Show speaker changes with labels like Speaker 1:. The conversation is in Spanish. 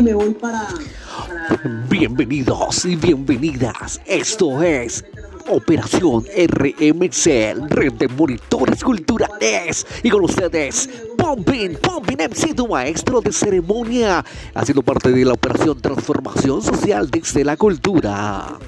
Speaker 1: me voy para,
Speaker 2: Bienvenidos y bienvenidas. Esto es Operación RMC, Red de Monitores Culturales. Y con ustedes, Pompin, Pompin MC, tu maestro de ceremonia, haciendo parte de la Operación Transformación Social desde la Cultura.